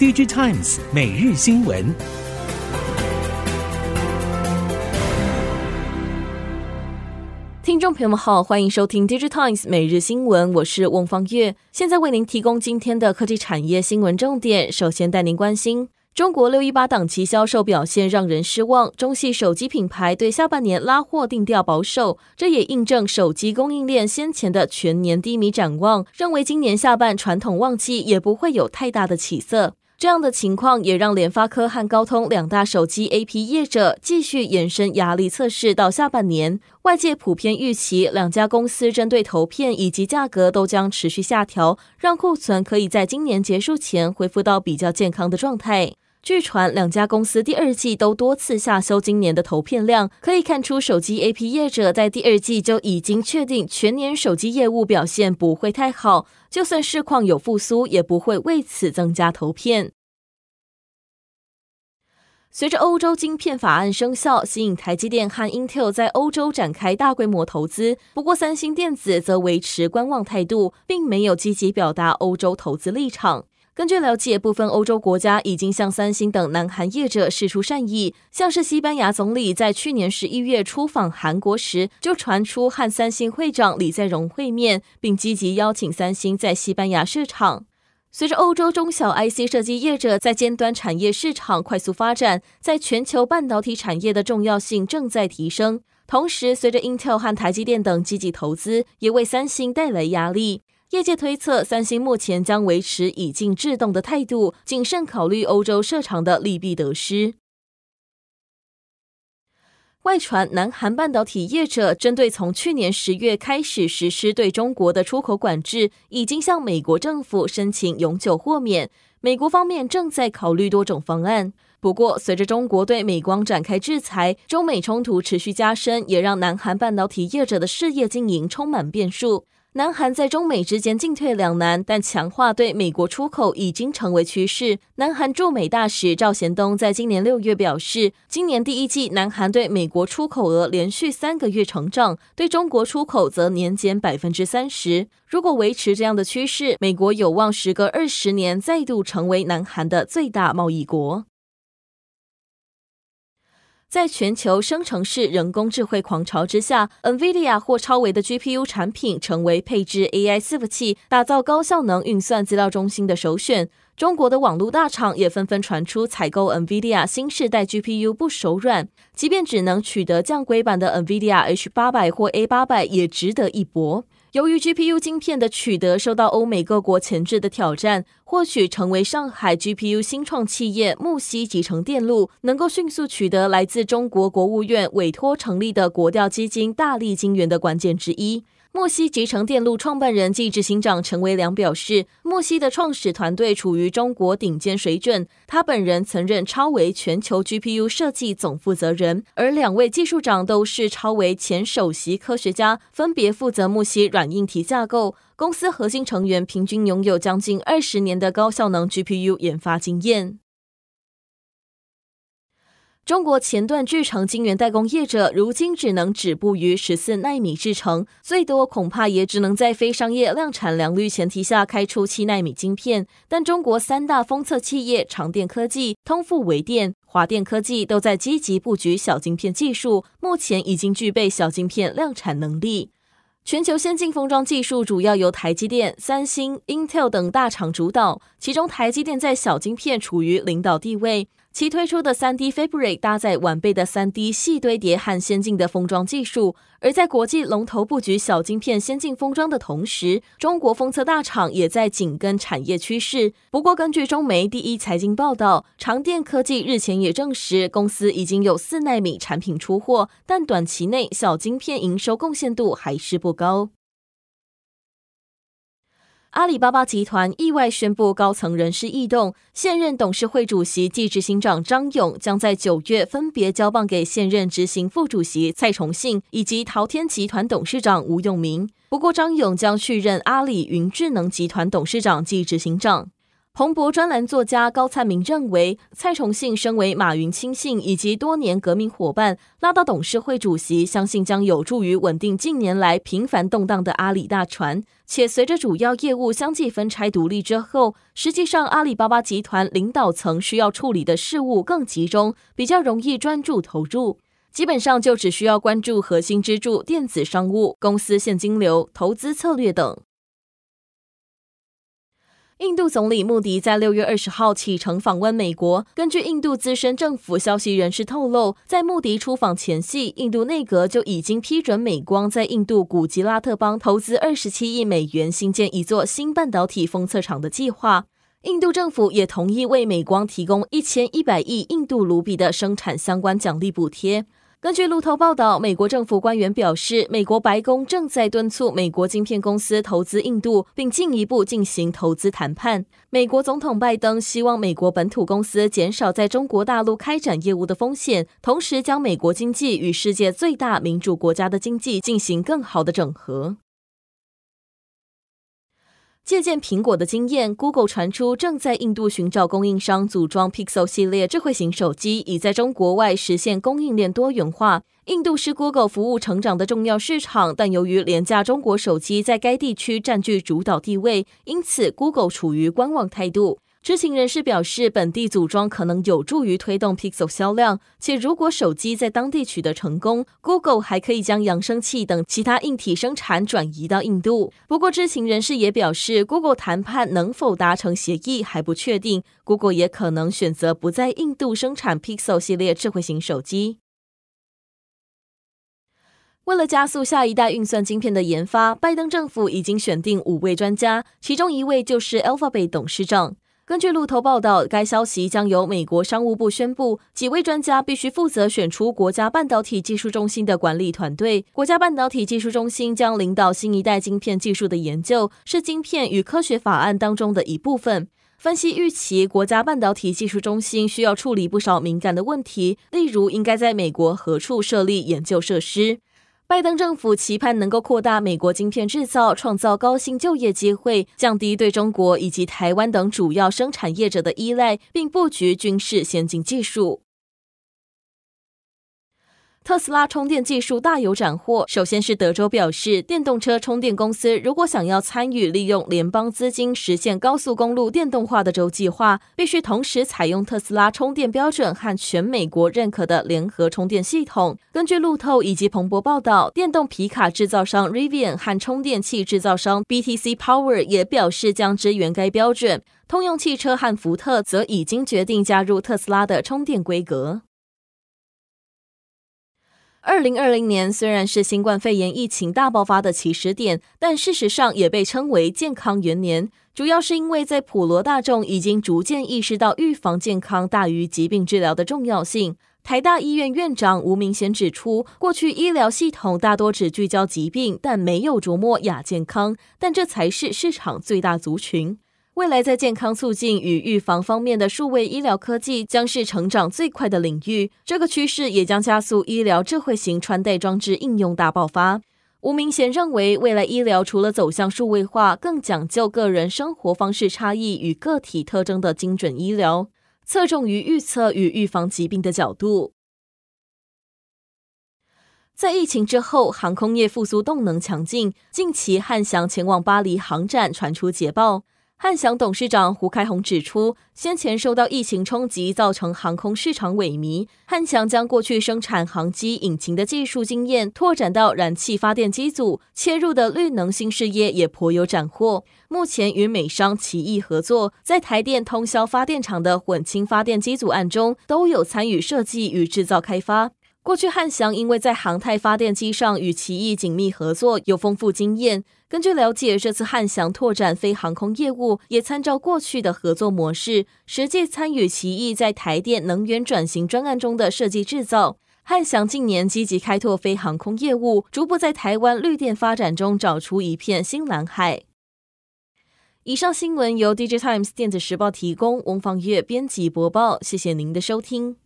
DigiTimes 每日新闻。听众朋友们好，欢迎收听 DigiTimes 每日新闻，我是翁方月，现在为您提供今天的科技产业新闻重点。首先带您关心。中国六一八档期销售表现让人失望，中系手机品牌对下半年拉货定调保守，这也印证手机供应链先前的全年低迷展望，认为今年下半传统旺季也不会有太大的起色。这样的情况也让联发科和高通两大手机 AP 业者继续延伸压力测试到下半年。外界普遍预期两家公司针对投片以及价格都将持续下调，让库存可以在今年结束前恢复到比较健康的状态。据传，两家公司第二季都多次下修今年的投片量，可以看出手机 AP 业者在第二季就已经确定全年手机业务表现不会太好。就算市况有复苏，也不会为此增加投片。随着欧洲晶片法案生效，吸引台积电和 Intel 在欧洲展开大规模投资。不过，三星电子则维持观望态度，并没有积极表达欧洲投资立场。根据了解，部分欧洲国家已经向三星等南韩业者释出善意，像是西班牙总理在去年十一月出访韩国时，就传出和三星会长李在镕会面，并积极邀请三星在西班牙设厂。随着欧洲中小 IC 设计业者在尖端产业市场快速发展，在全球半导体产业的重要性正在提升。同时，随着 Intel 和台积电等积极投资，也为三星带来压力。业界推测，三星目前将维持以静制动的态度，谨慎考虑欧洲设厂的利弊得失。外传，南韩半导体业者针对从去年十月开始实施对中国的出口管制，已经向美国政府申请永久豁免。美国方面正在考虑多种方案。不过，随着中国对美光展开制裁，中美冲突持续加深，也让南韩半导体业者的事业经营充满变数。南韩在中美之间进退两难，但强化对美国出口已经成为趋势。南韩驻美大使赵贤东在今年六月表示，今年第一季南韩对美国出口额连续三个月成长，对中国出口则年减百分之三十。如果维持这样的趋势，美国有望时隔二十年再度成为南韩的最大贸易国。在全球生成式人工智慧狂潮之下，NVIDIA 或超维的 GPU 产品成为配置 AI 伺服器、打造高效能运算资料中心的首选。中国的网络大厂也纷纷传出采购 NVIDIA 新世代 GPU 不手软，即便只能取得降规版的 NVIDIA H800 或 A800，也值得一搏。由于 GPU 晶片的取得受到欧美各国前置的挑战，或许成为上海 GPU 新创企业木西集成电路能够迅速取得来自中国国务院委托成立的国调基金大力金源的关键之一。木西集成电路创办人暨执行长陈维良表示，木西的创始团队处于中国顶尖水准。他本人曾任超微全球 GPU 设计总负责人，而两位技术长都是超微前首席科学家，分别负责木西软硬体架构。公司核心成员平均拥有将近二十年的高效能 GPU 研发经验。中国前段制程晶圆代工业者如今只能止步于十四奈米制程，最多恐怕也只能在非商业量产良率前提下开出七奈米晶片。但中国三大封测企业长电科技、通富微电、华电科技都在积极布局小晶片技术，目前已经具备小晶片量产能力。全球先进封装技术主要由台积电、三星、Intel 等大厂主导，其中台积电在小晶片处于领导地位。其推出的 3D Fabric 搭载完备的 3D 细堆叠和先进的封装技术，而在国际龙头布局小晶片先进封装的同时，中国封测大厂也在紧跟产业趋势。不过，根据中媒第一财经报道，长电科技日前也证实，公司已经有四纳米产品出货，但短期内小晶片营收贡献度还是不高。阿里巴巴集团意外宣布高层人事异动，现任董事会主席暨执行长张勇将在九月分别交棒给现任执行副主席蔡崇信以及淘天集团董事长吴永明。不过，张勇将续任阿里云智能集团董事长暨执行长。彭博专栏作家高灿明认为，蔡崇信身为马云亲信以及多年革命伙伴，拉到董事会主席，相信将有助于稳定近年来频繁动荡的阿里大船。且随着主要业务相继分拆独立之后，实际上阿里巴巴集团领导层需要处理的事务更集中，比较容易专注投入。基本上就只需要关注核心支柱、电子商务、公司现金流、投资策略等。印度总理穆迪在六月二十号启程访问美国。根据印度资深政府消息人士透露，在穆迪出访前夕，印度内阁就已经批准美光在印度古吉拉特邦投资二十七亿美元新建一座新半导体封测厂的计划。印度政府也同意为美光提供一千一百亿印度卢比的生产相关奖励补贴。根据路透报道，美国政府官员表示，美国白宫正在敦促美国晶片公司投资印度，并进一步进行投资谈判。美国总统拜登希望美国本土公司减少在中国大陆开展业务的风险，同时将美国经济与世界最大民主国家的经济进行更好的整合。借鉴苹果的经验，Google 传出正在印度寻找供应商组装 Pixel 系列智慧型手机，以在中国外实现供应链多元化。印度是 Google 服务成长的重要市场，但由于廉价中国手机在该地区占据主导地位，因此 Google 处于观望态度。知情人士表示，本地组装可能有助于推动 Pixel 销量，且如果手机在当地取得成功，Google 还可以将扬声器等其他硬体生产转移到印度。不过，知情人士也表示，Google 谈判能否达成协议还不确定，Google 也可能选择不在印度生产 Pixel 系列智慧型手机。为了加速下一代运算晶片的研发，拜登政府已经选定五位专家，其中一位就是 Alphabet 董事长。根据路透报道，该消息将由美国商务部宣布。几位专家必须负责选出国家半导体技术中心的管理团队。国家半导体技术中心将领导新一代晶片技术的研究，是晶片与科学法案当中的一部分。分析预期，国家半导体技术中心需要处理不少敏感的问题，例如应该在美国何处设立研究设施。拜登政府期盼能够扩大美国晶片制造，创造高薪就业机会，降低对中国以及台湾等主要生产业者的依赖，并布局军事先进技术。特斯拉充电技术大有斩获。首先是德州表示，电动车充电公司如果想要参与利用联邦资金实现高速公路电动化的州计划，必须同时采用特斯拉充电标准和全美国认可的联合充电系统。根据路透以及彭博报道，电动皮卡制造商 Rivian 和充电器制造商 BTC Power 也表示将支援该标准。通用汽车和福特则已经决定加入特斯拉的充电规格。二零二零年虽然是新冠肺炎疫情大爆发的起始点，但事实上也被称为健康元年，主要是因为在普罗大众已经逐渐意识到预防健康大于疾病治疗的重要性。台大医院院长吴明贤指出，过去医疗系统大多只聚焦疾病，但没有琢磨亚健康，但这才是市场最大族群。未来在健康促进与预防方面的数位医疗科技将是成长最快的领域，这个趋势也将加速医疗智慧型穿戴装置应用大爆发。吴明贤认为，未来医疗除了走向数位化，更讲究个人生活方式差异与个体特征的精准医疗，侧重于预测与预防疾病的角度。在疫情之后，航空业复苏动能强劲，近期汉翔前往巴黎航展传出捷报。汉翔董事长胡开红指出，先前受到疫情冲击，造成航空市场萎靡。汉翔将过去生产航机引擎的技术经验拓展到燃气发电机组，切入的绿能新事业也颇有斩获。目前与美商奇异合作，在台电通霄发电厂的混氢发电机组案中，都有参与设计与制造开发。过去汉翔因为在航太发电机上与奇异紧密合作，有丰富经验。根据了解，这次汉翔拓展非航空业务，也参照过去的合作模式，实际参与奇异在台电能源转型专案中的设计制造。汉翔近年积极开拓非航空业务，逐步在台湾绿电发展中找出一片新蓝海。以上新闻由 DigiTimes 电子时报提供，翁方月编辑播报，谢谢您的收听。